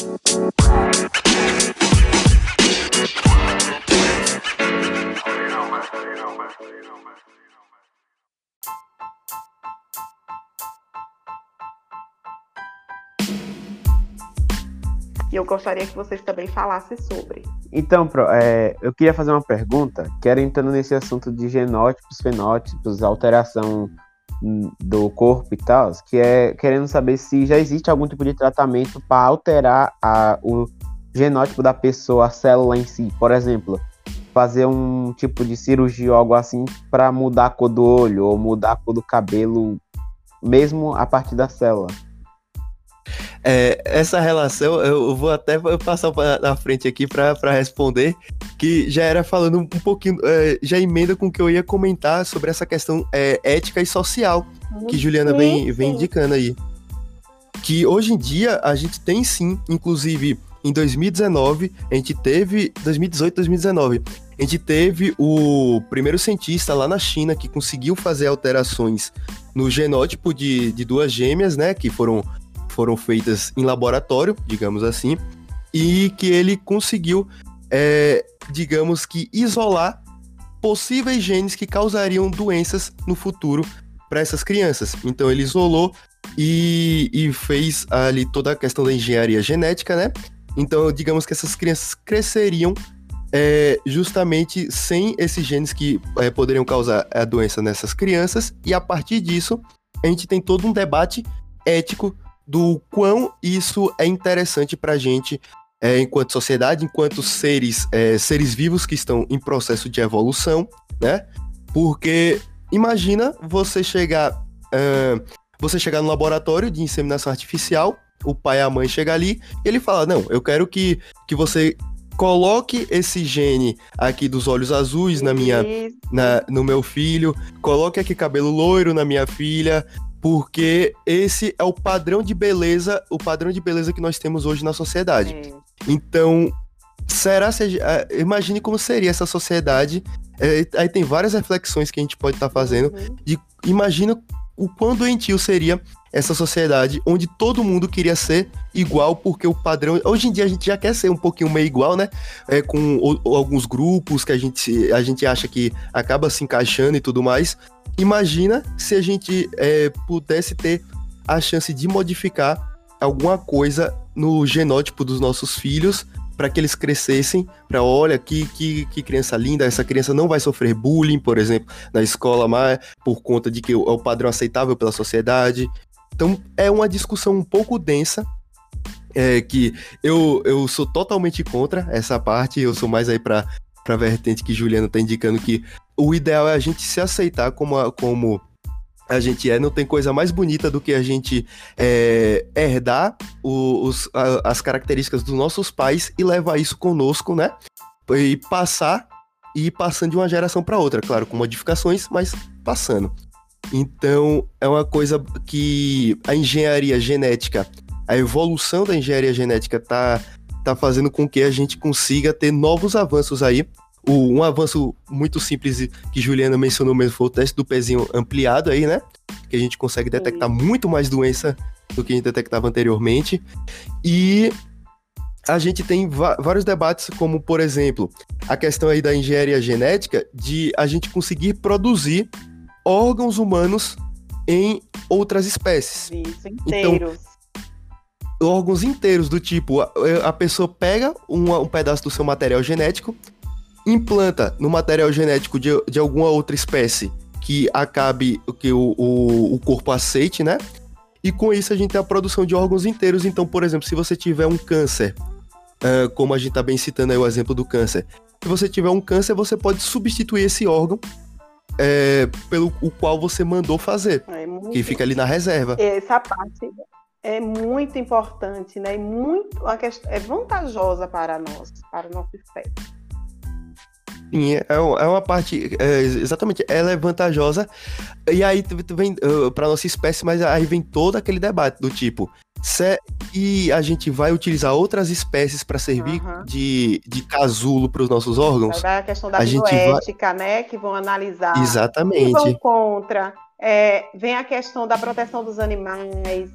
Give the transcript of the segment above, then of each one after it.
E eu gostaria que vocês também falassem sobre. Então, é, eu queria fazer uma pergunta, que era entrando nesse assunto de genótipos, fenótipos, alteração do corpo e tal, que é querendo saber se já existe algum tipo de tratamento para alterar a, o genótipo da pessoa, a célula em si. Por exemplo, fazer um tipo de cirurgia ou algo assim para mudar a cor do olho ou mudar a cor do cabelo, mesmo a partir da célula. É, essa relação, eu vou até passar na frente aqui para responder, que já era falando um pouquinho, é, já emenda com o que eu ia comentar sobre essa questão é, ética e social, que Juliana vem, vem indicando aí. Que hoje em dia a gente tem sim, inclusive em 2019, a gente teve. 2018, 2019, a gente teve o primeiro cientista lá na China que conseguiu fazer alterações no genótipo de, de duas gêmeas, né? Que foram foram feitas em laboratório, digamos assim, e que ele conseguiu, é, digamos que, isolar possíveis genes que causariam doenças no futuro para essas crianças. Então ele isolou e, e, fez ali toda a questão da engenharia genética, né? Então, digamos que essas crianças cresceriam é, justamente sem esses genes que é, poderiam causar a doença nessas crianças, e a partir disso, a gente tem todo um debate ético do quão isso é interessante para a gente é, enquanto sociedade, enquanto seres, é, seres vivos que estão em processo de evolução, né? Porque imagina você chegar, uh, você chegar no laboratório de inseminação artificial, o pai e a mãe chegam ali e ele fala, não, eu quero que, que você coloque esse gene aqui dos olhos azuis na minha, na, no meu filho, coloque aqui cabelo loiro na minha filha, porque esse é o padrão de beleza, o padrão de beleza que nós temos hoje na sociedade. Então, será se é, imagine como seria essa sociedade? É, aí tem várias reflexões que a gente pode estar tá fazendo. Uhum. De, imagina o quão doentio seria essa sociedade onde todo mundo queria ser igual, porque o padrão. Hoje em dia a gente já quer ser um pouquinho meio igual, né? É, com alguns grupos que a gente, a gente acha que acaba se encaixando e tudo mais. Imagina se a gente é, pudesse ter a chance de modificar alguma coisa no genótipo dos nossos filhos para que eles crescessem, para olha que, que, que, criança linda, essa criança não vai sofrer bullying, por exemplo, na escola, mas por conta de que é o padrão aceitável pela sociedade. Então é uma discussão um pouco densa, é, que eu, eu sou totalmente contra essa parte, eu sou mais aí para a vertente que Juliano está indicando que o ideal é a gente se aceitar como, a, como a gente é. Não tem coisa mais bonita do que a gente é, herdar os, a, as características dos nossos pais e levar isso conosco, né? E passar e ir passando de uma geração para outra, claro, com modificações, mas passando. Então, é uma coisa que a engenharia genética, a evolução da engenharia genética tá, tá fazendo com que a gente consiga ter novos avanços aí o, um avanço muito simples que Juliana mencionou mesmo foi o teste do pezinho ampliado aí, né? Que a gente consegue detectar Sim. muito mais doença do que a gente detectava anteriormente. E a gente tem vários debates, como, por exemplo, a questão aí da engenharia genética, de a gente conseguir produzir órgãos humanos em outras espécies. Isso, então, inteiros. Então, órgãos inteiros, do tipo, a, a pessoa pega um, um pedaço do seu material genético, implanta no material genético de, de alguma outra espécie que acabe que o, o, o corpo aceite, né? E com isso a gente tem a produção de órgãos inteiros. Então, por exemplo, se você tiver um câncer, uh, como a gente tá bem citando aí o exemplo do câncer, se você tiver um câncer, você pode substituir esse órgão é, pelo o qual você mandou fazer, é muito... que fica ali na reserva. Essa parte é muito importante, né? E muito, é vantajosa para nós, para a nossa espécie. Sim, é, é uma parte, é, exatamente, ela é vantajosa. E aí vem uh, para nossa espécie, mas aí vem todo aquele debate do tipo, se, e a gente vai utilizar outras espécies para servir uhum. de, de casulo para os nossos órgãos? Vai a questão da a bioética, vai... né, que vão analisar. Exatamente. Vão contra. É, vem a questão da proteção dos animais.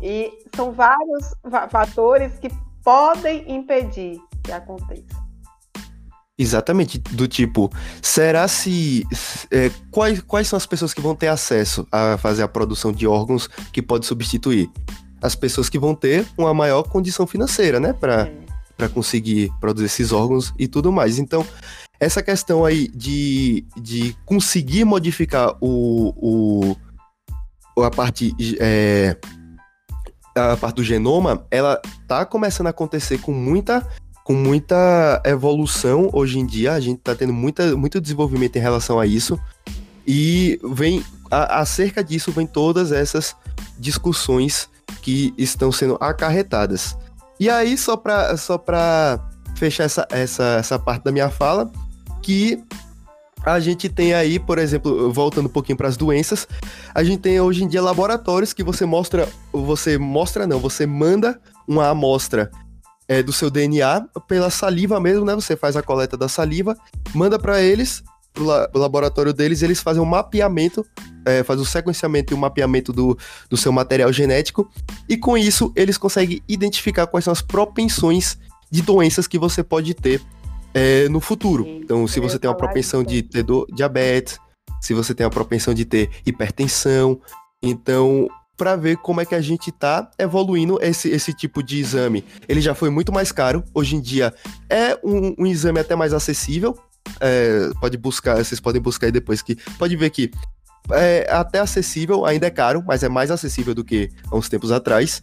E são vários fatores que podem impedir que aconteça. Exatamente, do tipo, será se. É, quais, quais são as pessoas que vão ter acesso a fazer a produção de órgãos que pode substituir? As pessoas que vão ter uma maior condição financeira, né? Para é. conseguir produzir esses órgãos e tudo mais. Então, essa questão aí de, de conseguir modificar o, o a parte é, a parte do genoma, ela tá começando a acontecer com muita com muita evolução hoje em dia. A gente está tendo muita, muito desenvolvimento em relação a isso. E vem a, acerca disso vem todas essas discussões que estão sendo acarretadas. E aí, só para só fechar essa, essa, essa parte da minha fala, que a gente tem aí, por exemplo, voltando um pouquinho para as doenças, a gente tem hoje em dia laboratórios que você mostra, você mostra não, você manda uma amostra é, do seu DNA pela saliva mesmo, né? Você faz a coleta da saliva, manda para eles, pro, la laboratório deles, eles fazem um mapeamento, é, fazem o sequenciamento e o mapeamento do, do seu material genético, e com isso eles conseguem identificar quais são as propensões de doenças que você pode ter é, no futuro. Então, se você tem uma propensão de ter do, diabetes, se você tem a propensão de ter hipertensão, então para ver como é que a gente tá evoluindo esse, esse tipo de exame. Ele já foi muito mais caro, hoje em dia é um, um exame até mais acessível. É, pode buscar, vocês podem buscar aí depois que pode ver que é até acessível, ainda é caro, mas é mais acessível do que há uns tempos atrás.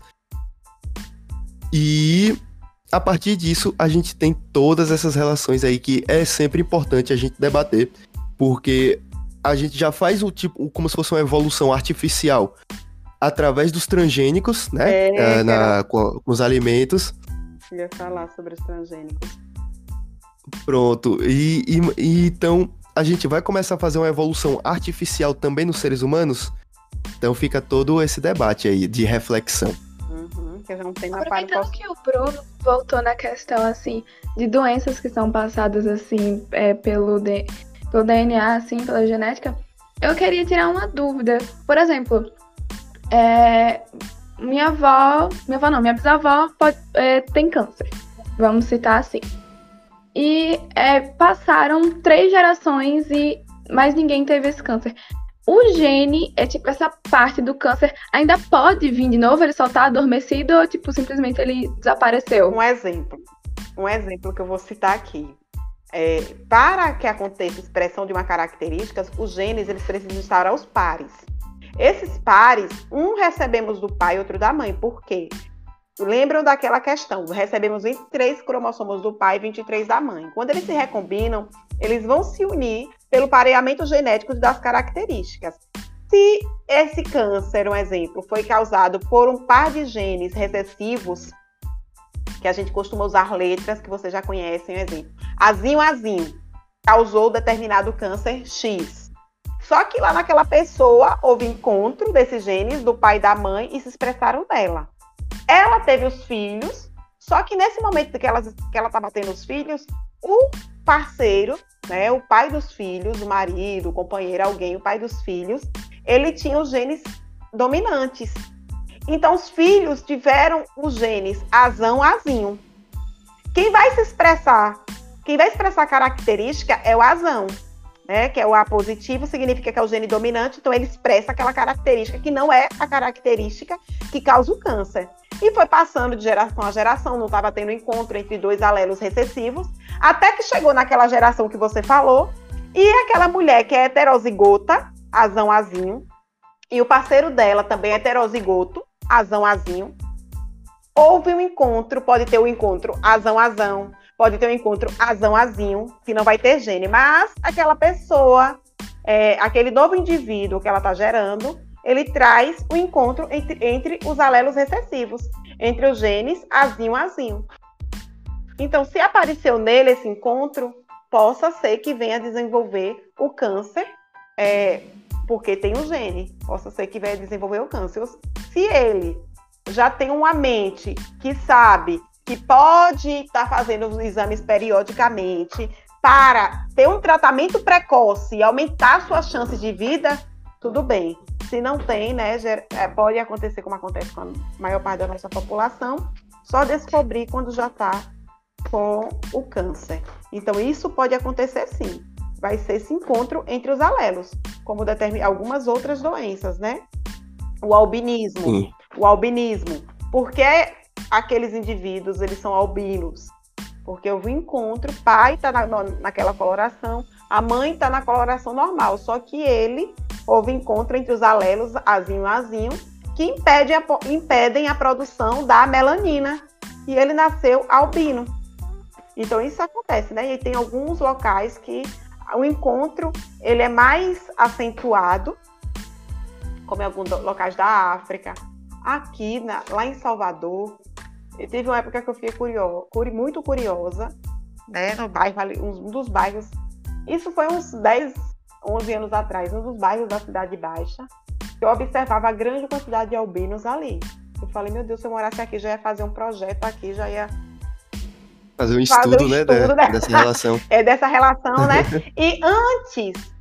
E a partir disso, a gente tem todas essas relações aí que é sempre importante a gente debater, porque a gente já faz o tipo como se fosse uma evolução artificial através dos transgênicos, né? É, uh, na, com, com, os alimentos. Eu ia falar sobre os transgênicos. Pronto. E, e, e, então a gente vai começar a fazer uma evolução artificial também nos seres humanos. Então fica todo esse debate aí de reflexão. Uhum, que Aproveitando que o Bruno voltou na questão assim de doenças que são passadas assim é, pelo, de, pelo DNA, assim, pela genética, eu queria tirar uma dúvida. Por exemplo, é, minha avó, minha avó não, minha bisavó pode, é, tem câncer, vamos citar assim. E é, passaram três gerações e mais ninguém teve esse câncer. O gene, é tipo, essa parte do câncer ainda pode vir de novo? Ele só tá adormecido ou, tipo, simplesmente ele desapareceu? Um exemplo. Um exemplo que eu vou citar aqui. É, para que aconteça expressão de uma característica, os genes eles precisam estar aos pares. Esses pares, um recebemos do pai e outro da mãe. Por quê? Lembram daquela questão? Recebemos 23 cromossomos do pai e 23 da mãe. Quando eles se recombinam, eles vão se unir pelo pareamento genético das características. Se esse câncer, um exemplo, foi causado por um par de genes recessivos, que a gente costuma usar letras que vocês já conhecem, um exemplo. Azinho, azinho, causou determinado câncer X. Só que lá naquela pessoa houve encontro desses genes do pai e da mãe e se expressaram nela. Ela teve os filhos, só que nesse momento que ela que ela estava tendo os filhos, o parceiro, né, o pai dos filhos, o marido, o companheiro, alguém, o pai dos filhos, ele tinha os genes dominantes. Então os filhos tiveram os genes azão, azinho. Quem vai se expressar, quem vai expressar a característica é o azão né, que é o A positivo, significa que é o gene dominante, então ele expressa aquela característica que não é a característica que causa o câncer. E foi passando de geração a geração, não estava tendo encontro entre dois alelos recessivos, até que chegou naquela geração que você falou, e aquela mulher que é heterozigota, azão azinho, e o parceiro dela também é heterozigoto, azão azinho, houve um encontro, pode ter o um encontro azão azão, pode ter um encontro azão-azinho, que não vai ter gene, mas aquela pessoa, é, aquele novo indivíduo que ela está gerando, ele traz o encontro entre, entre os alelos recessivos, entre os genes azinho-azinho. Então, se apareceu nele esse encontro, possa ser que venha desenvolver o câncer, é, porque tem o gene, possa ser que venha desenvolver o câncer. Se ele já tem uma mente que sabe que pode estar tá fazendo os exames periodicamente para ter um tratamento precoce e aumentar suas chances de vida, tudo bem. Se não tem, né, é, pode acontecer como acontece com a maior parte da nossa população, só descobrir quando já está com o câncer. Então, isso pode acontecer sim. Vai ser esse encontro entre os alelos, como algumas outras doenças, né? O albinismo. Sim. O albinismo. Por que aqueles indivíduos eles são albinos? Porque um encontro, o pai está na, naquela coloração, a mãe está na coloração normal, só que ele houve encontro entre os alelos azinho azinho que impede a, impedem a produção da melanina. E ele nasceu albino. Então isso acontece, né? E tem alguns locais que o encontro ele é mais acentuado, como em alguns locais da África. Aqui, na, lá em Salvador, teve uma época que eu fiquei curiosa, muito curiosa, né? No bairro ali, um dos bairros. Isso foi uns 10, 11 anos atrás, um dos bairros da Cidade Baixa, eu observava a grande quantidade de albinos ali. Eu falei, meu Deus, se eu morasse aqui, já ia fazer um projeto aqui, já ia. Fazer um estudo, fazer um né, estudo né? Dessa relação. é dessa relação, né? e antes,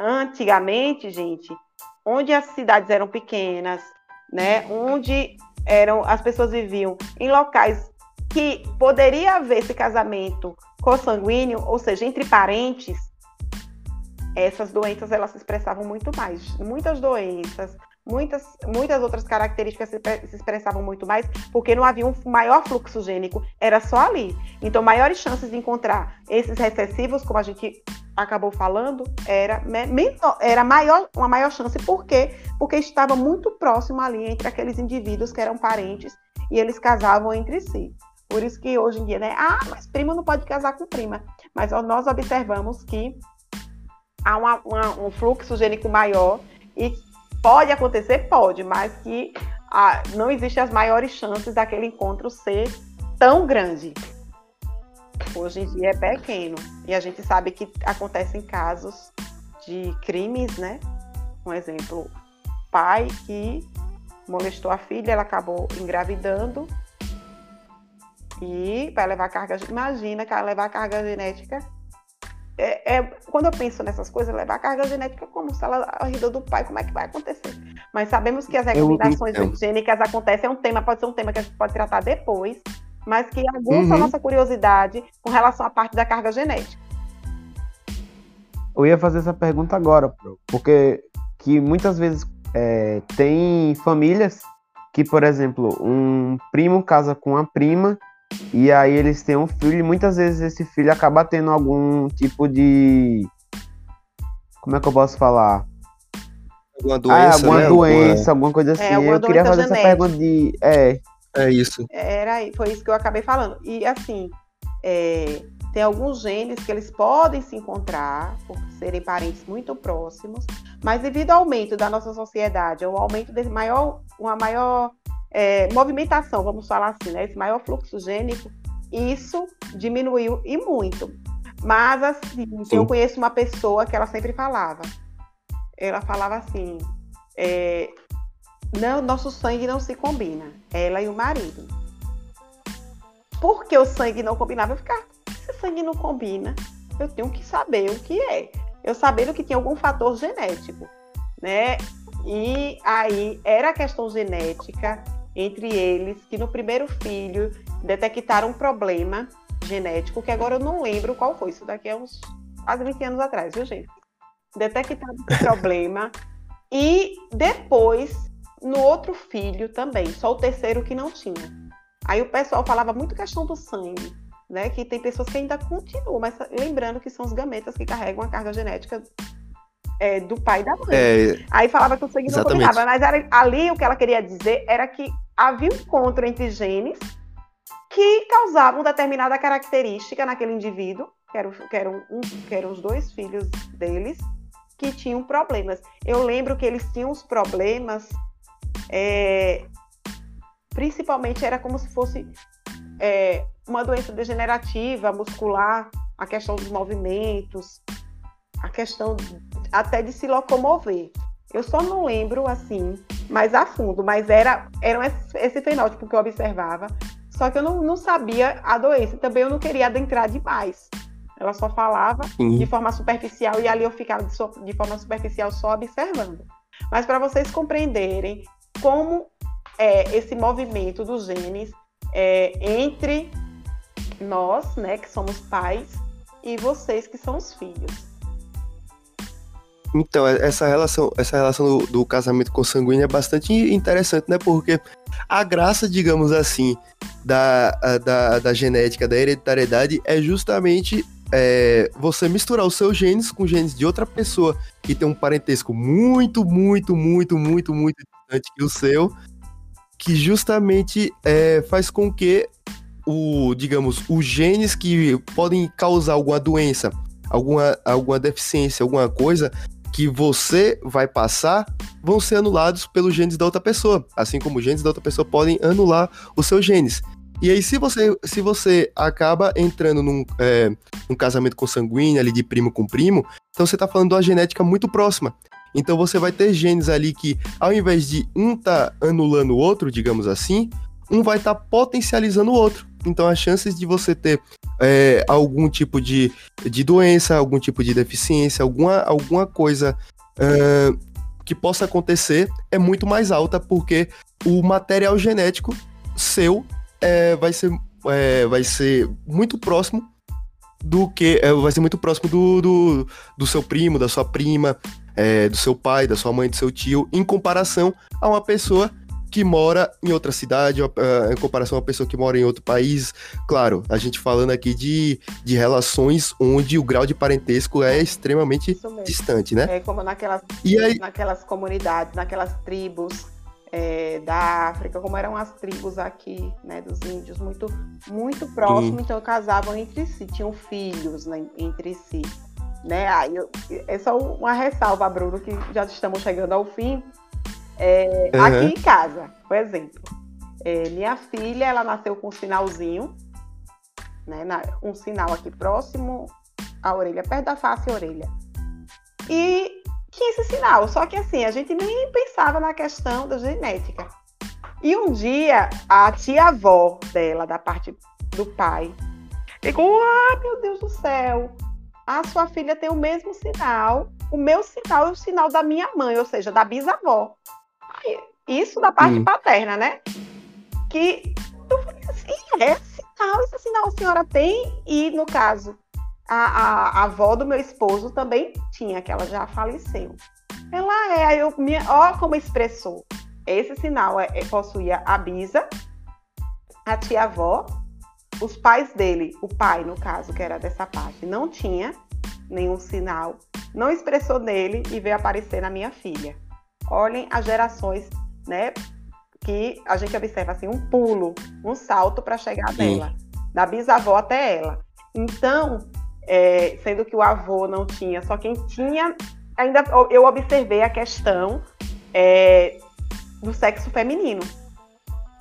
antigamente, gente, onde as cidades eram pequenas, né? Onde eram as pessoas viviam em locais que poderia haver esse casamento consanguíneo, ou seja, entre parentes, essas doenças elas se expressavam muito mais. Muitas doenças, muitas, muitas outras características se, expressavam muito mais, porque não havia um maior fluxo gênico, era só ali. Então, maiores chances de encontrar esses recessivos, como a gente acabou falando, era, era maior, uma maior chance. Por quê? Porque estava muito próximo ali entre aqueles indivíduos que eram parentes e eles casavam entre si. Por isso que hoje em dia, né? Ah, mas prima não pode casar com prima. Mas nós observamos que há uma, uma, um fluxo gênico maior e pode acontecer, pode, mas que ah, não existem as maiores chances daquele encontro ser tão grande. Hoje em dia é pequeno e a gente sabe que acontecem casos de crimes, né? Um exemplo, pai que molestou a filha, ela acabou engravidando e vai levar carga, imagina levar carga genética é, é, quando eu penso nessas coisas, levar a carga genética como se ela a vida do pai, como é que vai acontecer? Mas sabemos que as recomendações eu, gênicas acontecem, é um tema, pode ser um tema que a gente pode tratar depois, mas que aguça uhum. a nossa curiosidade com relação à parte da carga genética. Eu ia fazer essa pergunta agora, porque que muitas vezes é, tem famílias que, por exemplo, um primo casa com uma prima e aí eles têm um filho e muitas vezes esse filho acaba tendo algum tipo de. Como é que eu posso falar? Alguma doença. Ah, alguma né? doença, alguma... alguma coisa é, assim. É, eu queria fazer genética. essa pergunta de. É. É isso. Era aí, foi isso que eu acabei falando. E assim, é, tem alguns genes que eles podem se encontrar por serem parentes muito próximos, mas devido ao aumento da nossa sociedade, ao aumento desse maior, uma maior é, movimentação, vamos falar assim, né? Esse maior fluxo gênico, isso diminuiu e muito. Mas assim, Sim. eu conheço uma pessoa que ela sempre falava. Ela falava assim: é, não, nosso sangue não se combina, ela e o marido. Porque o sangue não combinava, eu ficava, se sangue não combina, eu tenho que saber o que é. Eu sabendo que tinha algum fator genético, né? E aí era a questão genética, entre eles que no primeiro filho detectaram um problema genético, que agora eu não lembro qual foi, isso daqui é uns quase 20 anos atrás, viu, gente? Detectaram esse problema e depois no outro filho também, só o terceiro que não tinha. Aí o pessoal falava muito questão do sangue, né? Que tem pessoas que ainda continuam, mas lembrando que são os gametas que carregam a carga genética é, do pai e da mãe. É, Aí falava que o sangue não combinava, mas era, ali o que ela queria dizer era que havia um encontro entre genes que causavam determinada característica naquele indivíduo, que, era, que, eram, um, que eram os dois filhos deles, que tinham problemas. Eu lembro que eles tinham os problemas, é, principalmente era como se fosse é, uma doença degenerativa, muscular, a questão dos movimentos, a questão até de se locomover. Eu só não lembro assim, mais a fundo, mas era, era esse fenótipo que eu observava. Só que eu não, não sabia a doença. Também eu não queria adentrar demais. Ela só falava uhum. de forma superficial e ali eu ficava de, so, de forma superficial só observando. Mas para vocês compreenderem como é esse movimento dos genes é, entre nós, né, que somos pais, e vocês que são os filhos. Então, é, essa relação, essa relação do, do, casamento consanguíneo é bastante interessante, né? Porque a graça, digamos assim, da, da, da genética, da hereditariedade, é justamente é, você misturar os seus genes com genes de outra pessoa que tem um parentesco muito, muito, muito, muito, muito distante que o seu, que justamente é, faz com que o, digamos, os genes que podem causar alguma doença, alguma, alguma deficiência, alguma coisa, que você vai passar vão ser anulados pelos genes da outra pessoa, assim como os genes da outra pessoa podem anular os seus genes. E aí, se você, se você acaba entrando num, é, num casamento consanguíneo, ali de primo com primo, então você está falando de uma genética muito próxima. Então você vai ter genes ali que, ao invés de um tá anulando o outro, digamos assim, um vai estar tá potencializando o outro. Então as chances de você ter é, algum tipo de, de doença, algum tipo de deficiência, alguma, alguma coisa uh, que possa acontecer é muito mais alta, porque o material genético seu é, vai, ser, é, vai ser muito próximo do que. É, vai ser muito próximo do, do, do seu primo, da sua prima, é, do seu pai, da sua mãe, do seu tio, em comparação a uma pessoa que mora em outra cidade, uh, em comparação a uma pessoa que mora em outro país. Claro, a gente falando aqui de, de relações onde o grau de parentesco é extremamente distante, né? É como naquelas, aí... naquelas comunidades, naquelas tribos é, da África, como eram as tribos aqui, né, dos índios, muito, muito próximos, então casavam entre si, tinham filhos né, entre si. Né? Aí eu, é só uma ressalva, Bruno, que já estamos chegando ao fim. É, uhum. Aqui em casa, por exemplo, é, minha filha, ela nasceu com um sinalzinho, né, na, um sinal aqui próximo à orelha, perto da face e orelha. E tinha esse sinal, só que assim, a gente nem pensava na questão da genética. E um dia, a tia-avó dela, da parte do pai, ficou, ah, meu Deus do céu, a sua filha tem o mesmo sinal, o meu sinal é o sinal da minha mãe, ou seja, da bisavó. Isso da parte paterna, né? Que eu falei assim, é sinal, esse sinal a senhora tem, e no caso, a, a, a, avó do meu esposo também tinha, que ela já faleceu. Ela é, aí eu, minha, ó como expressou. Esse sinal é, é, possuía a bisa, a tia-avó, os pais dele, o pai, no caso, que era dessa parte, não tinha nenhum sinal, não expressou nele e veio aparecer na minha filha. Olhem as gerações né? Que a gente observa assim um pulo, um salto para chegar Sim. dela, da bisavó até ela. Então, é, sendo que o avô não tinha, só quem tinha, ainda eu observei a questão é, do sexo feminino,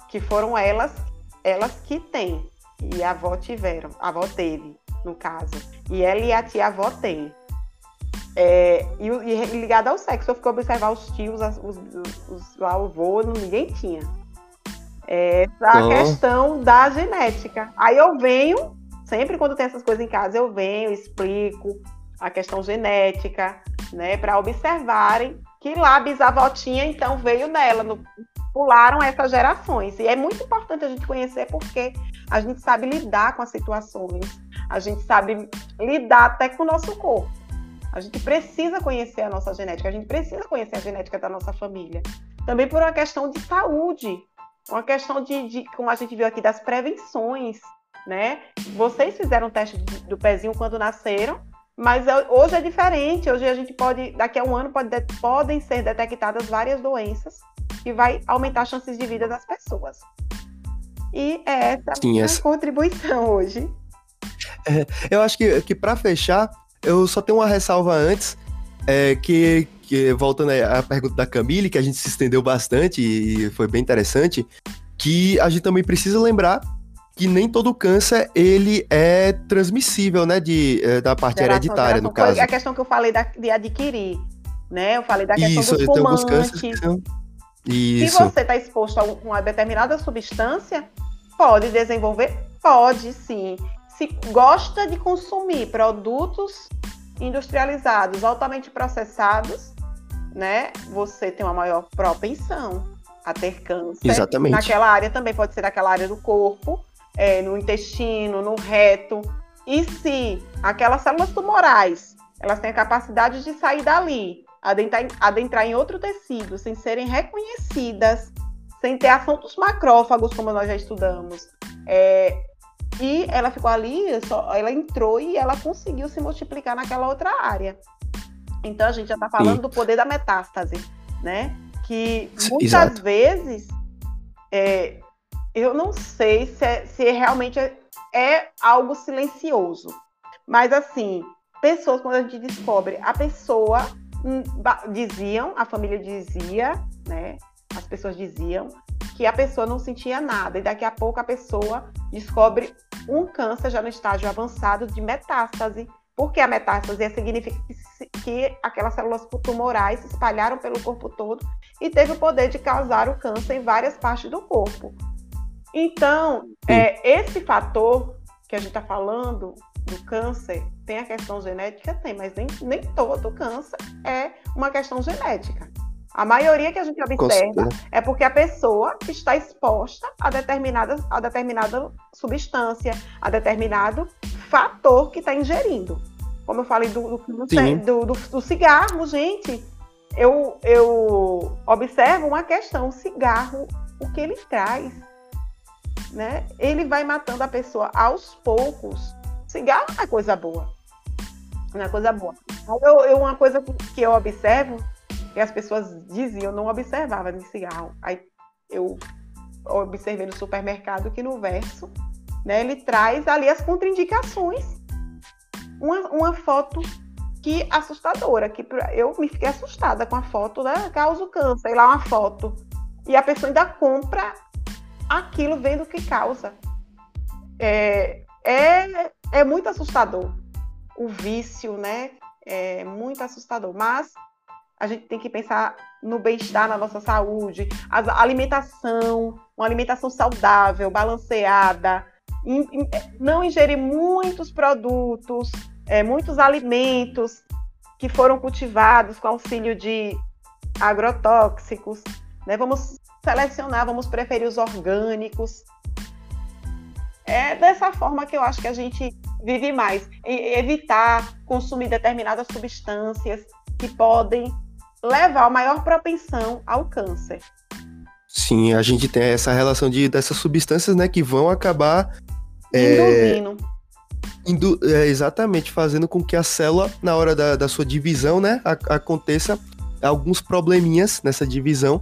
que foram elas, elas que têm e a avó tiveram, a avó teve, no caso, e ela e a tia avó têm. É, e, e, ligado ao sexo, eu fiquei observar os tios, os, os, os avô, ninguém tinha. É, essa oh. questão da genética. Aí eu venho, sempre quando tem essas coisas em casa, eu venho, explico a questão genética, né, para observarem que lá a bisavó tinha, então veio nela, no, pularam essas gerações. E é muito importante a gente conhecer porque a gente sabe lidar com as situações, a gente sabe lidar até com o nosso corpo. A gente precisa conhecer a nossa genética, a gente precisa conhecer a genética da nossa família. Também por uma questão de saúde, uma questão de, de como a gente viu aqui, das prevenções, né? Vocês fizeram o teste do pezinho quando nasceram, mas é, hoje é diferente. Hoje a gente pode, daqui a um ano, pode, podem ser detectadas várias doenças que vai aumentar as chances de vida das pessoas. E é essa Sim, essa... a contribuição hoje. É, eu acho que, que para fechar, eu só tenho uma ressalva antes, é, que, que, voltando à pergunta da Camille, que a gente se estendeu bastante e foi bem interessante, que a gente também precisa lembrar que nem todo câncer ele é transmissível, né, de, é, da parte geração, hereditária, geração. no caso. A questão que eu falei da, de adquirir, né, eu falei da questão Isso, dos fumantes. Que são... Isso. Se você está exposto a uma determinada substância, pode desenvolver? Pode, sim se gosta de consumir produtos industrializados, altamente processados, né, você tem uma maior propensão a ter câncer. Exatamente. Naquela área também pode ser naquela área do corpo, é, no intestino, no reto. E se aquelas células tumorais elas têm a capacidade de sair dali, adentrar, adentrar em outro tecido, sem serem reconhecidas, sem ter ação dos macrófagos, como nós já estudamos. É, e ela ficou ali, só, ela entrou e ela conseguiu se multiplicar naquela outra área. Então a gente já está falando Sim. do poder da metástase, né? Que muitas Exato. vezes é, eu não sei se, é, se realmente é, é algo silencioso. Mas assim, pessoas, quando a gente descobre, a pessoa hum, diziam, a família dizia, né? As pessoas diziam que a pessoa não sentia nada, e daqui a pouco a pessoa descobre um câncer já no estágio avançado de metástase. Porque a metástase significa que, que aquelas células tumorais se espalharam pelo corpo todo e teve o poder de causar o câncer em várias partes do corpo. Então, é, esse fator que a gente está falando do câncer tem a questão genética? Tem, mas nem, nem todo câncer é uma questão genética. A maioria que a gente observa é porque a pessoa está exposta a determinada, a determinada substância, a determinado fator que está ingerindo. Como eu falei do, do, do, do, cigarro, gente, eu, eu observo uma questão: o cigarro, o que ele traz? Né? Ele vai matando a pessoa aos poucos. Cigarro não é coisa boa. Não é coisa boa. Eu, eu, uma coisa que eu observo, que as pessoas diziam, não observava de cigarro. Aí eu observei no supermercado que no verso, né, ele traz ali as contraindicações. Uma, uma foto que assustadora, que eu me fiquei assustada com a foto, né? Causa o câncer, e lá uma foto. E a pessoa ainda compra aquilo vendo o que causa. É, é, é muito assustador. O vício, né? É muito assustador. Mas a gente tem que pensar no bem-estar, na nossa saúde, a alimentação, uma alimentação saudável, balanceada, não ingerir muitos produtos, é, muitos alimentos que foram cultivados com auxílio de agrotóxicos. Né? Vamos selecionar, vamos preferir os orgânicos, é dessa forma que eu acho que a gente vive mais. evitar consumir determinadas substâncias que podem levar a maior propensão ao câncer. Sim, a gente tem essa relação de dessas substâncias, né, que vão acabar é, induzindo. É, indu, é, exatamente, fazendo com que a célula, na hora da, da sua divisão, né, aconteça alguns probleminhas nessa divisão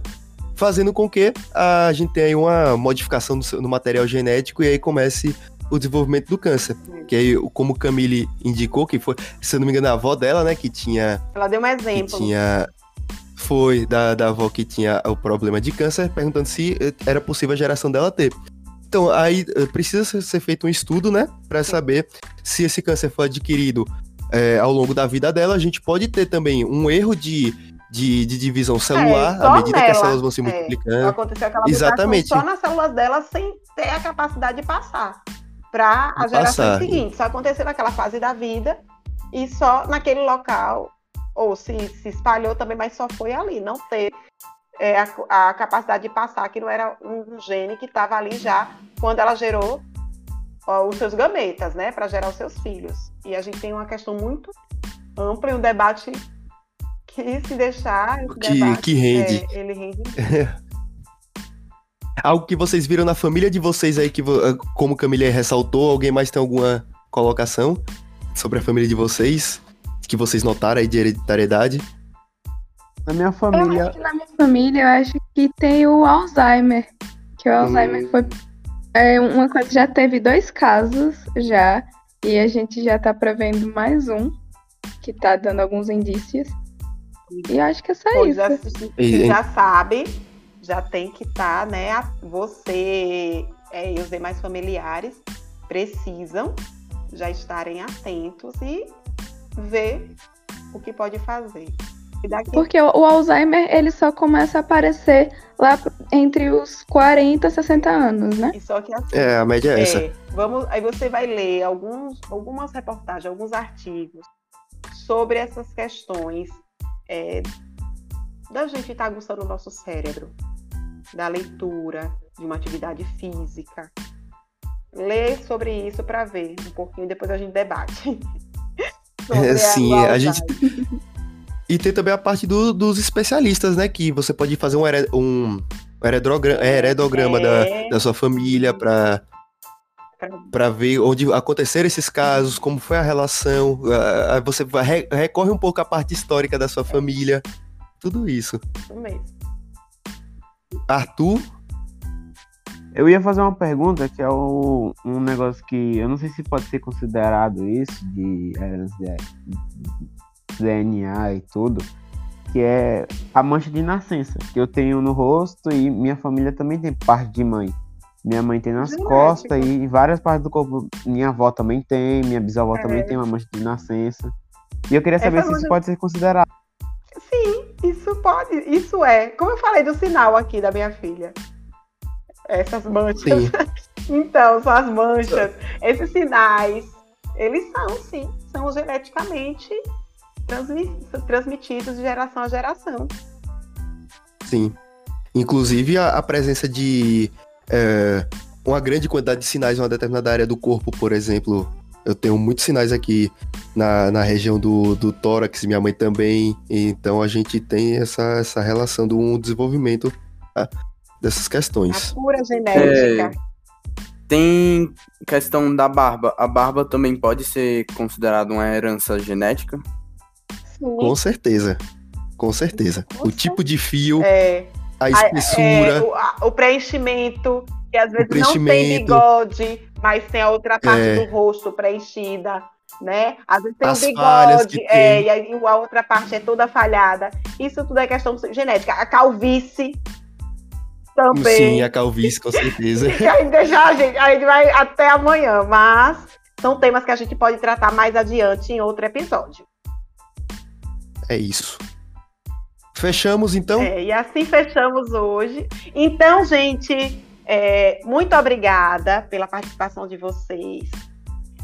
fazendo com que a gente tenha uma modificação no, no material genético e aí comece o desenvolvimento do câncer. Que aí, como Camille indicou, que foi, se eu não me engano, a avó dela, né, que tinha. Ela deu um exemplo. Que tinha. Foi da, da avó que tinha o problema de câncer, perguntando se eh, era possível a geração dela ter. Então, aí eh, precisa ser feito um estudo, né, para saber se esse câncer foi adquirido é, ao longo da vida dela. A gente pode ter também um erro de de, de divisão celular, é, à medida nela. que as células vão se é, multiplicando. Aconteceu aquela Exatamente. só nas células dela sem ter a capacidade de passar para a geração seguinte. Só aconteceu naquela fase da vida e só naquele local, ou se, se espalhou também, mas só foi ali. Não ter é, a, a, capacidade de passar, que não era um gene que estava ali já quando ela gerou ó, os seus gametas, né, para gerar os seus filhos. E a gente tem uma questão muito ampla e um debate que se deixar. Que, debate, que rende. É, ele rende. Algo que vocês viram na família de vocês aí, que como Camila ressaltou, alguém mais tem alguma colocação sobre a família de vocês? Que vocês notaram aí de hereditariedade? Na minha família. na minha família, eu acho que tem o Alzheimer. Que o Alzheimer hum. foi é, uma coisa. Já teve dois casos já. E a gente já tá prevendo mais um, que tá dando alguns indícios. E acho que é só pois isso. Você já sabe, já tem que estar, tá, né? Você é, e os demais familiares precisam já estarem atentos e ver o que pode fazer. Daqui... Porque o, Alzheimer ele só começa a aparecer lá entre os 40 e 60 anos, né? E só que assim, é, a média é, é essa. Vamos, aí você vai ler alguns, algumas reportagens, alguns artigos sobre essas questões é, da gente estar tá aguçando o nosso cérebro, da leitura, de uma atividade física. Lê sobre isso para ver um pouquinho, depois a gente debate. É, sim, a, a gente. E tem também a parte do, dos especialistas, né? Que você pode fazer um, um heredograma, heredograma é. da, da sua família para para ver onde aconteceram esses casos, como foi a relação, você recorre um pouco à parte histórica da sua família, tudo isso. Isso mesmo. Arthur? Eu ia fazer uma pergunta que é o, um negócio que eu não sei se pode ser considerado isso de herança de DNA e tudo, que é a mancha de nascença que eu tenho no rosto e minha família também tem parte de mãe. Minha mãe tem nas Genética. costas e em várias partes do corpo. Minha avó também tem, minha bisavó é. também tem uma mancha de nascença. E eu queria saber Essa se isso pode ser considerado. Sim, isso pode, isso é. Como eu falei do sinal aqui da minha filha. Essas manchas. Sim. então, são as manchas. Esses sinais, eles são, sim, são geneticamente transmitidos de geração a geração. Sim. Inclusive a, a presença de é, uma grande quantidade de sinais em uma determinada área do corpo, por exemplo. Eu tenho muitos sinais aqui na, na região do, do tórax, minha mãe também. Então a gente tem essa, essa relação do desenvolvimento tá? Dessas questões. A pura genética. É, tem questão da barba. A barba também pode ser considerada uma herança genética? Sim. Com certeza. Com certeza. Com o tipo de fio. É a espessura. É, o, o, preenchimento, que às vezes não tem bigode, mas tem a outra parte é. do rosto preenchida, né? Às vezes tem As um bigode, é, e aí a outra parte é toda falhada. Isso tudo é questão genética. A calvície também. Sim, a calvície, com certeza. a gente deixar a gente, a gente vai até amanhã, mas são temas que a gente pode tratar mais adiante em outro episódio. É isso. Fechamos então? É, e assim fechamos hoje. Então, gente, é, muito obrigada pela participação de vocês.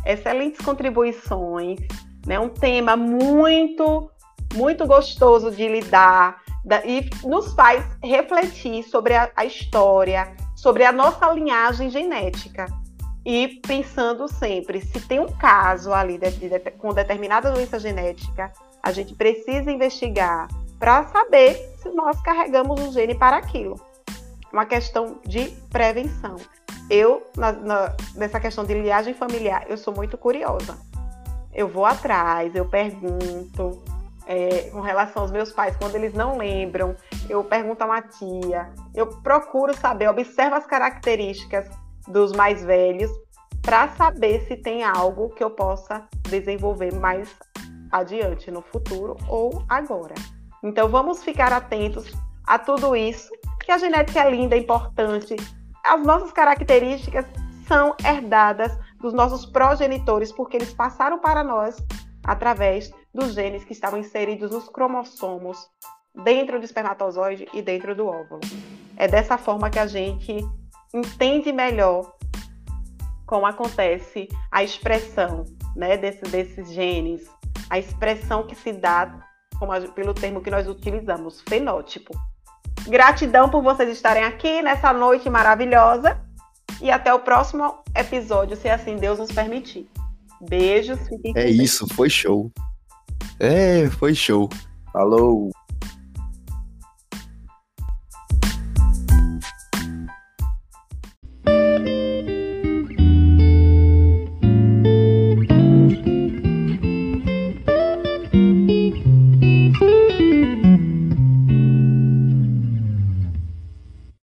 Excelentes contribuições. Né? Um tema muito, muito gostoso de lidar da, e nos faz refletir sobre a, a história, sobre a nossa linhagem genética. E pensando sempre, se tem um caso ali de, de, com determinada doença genética, a gente precisa investigar para saber se nós carregamos o gene para aquilo. Uma questão de prevenção. Eu, na, na, nessa questão de linhagem familiar, eu sou muito curiosa. Eu vou atrás, eu pergunto. É, com relação aos meus pais, quando eles não lembram, eu pergunto a uma tia, eu procuro saber, observo as características dos mais velhos para saber se tem algo que eu possa desenvolver mais adiante no futuro ou agora. Então vamos ficar atentos a tudo isso, que a genética é linda, é importante. As nossas características são herdadas dos nossos progenitores, porque eles passaram para nós através dos genes que estavam inseridos nos cromossomos dentro do espermatozoide e dentro do óvulo. É dessa forma que a gente entende melhor como acontece a expressão né, desse, desses genes, a expressão que se dá como a, pelo termo que nós utilizamos, fenótipo. Gratidão por vocês estarem aqui nessa noite maravilhosa e até o próximo episódio, se assim Deus nos permitir. Beijos. é isso, foi show. É, foi show. Falou.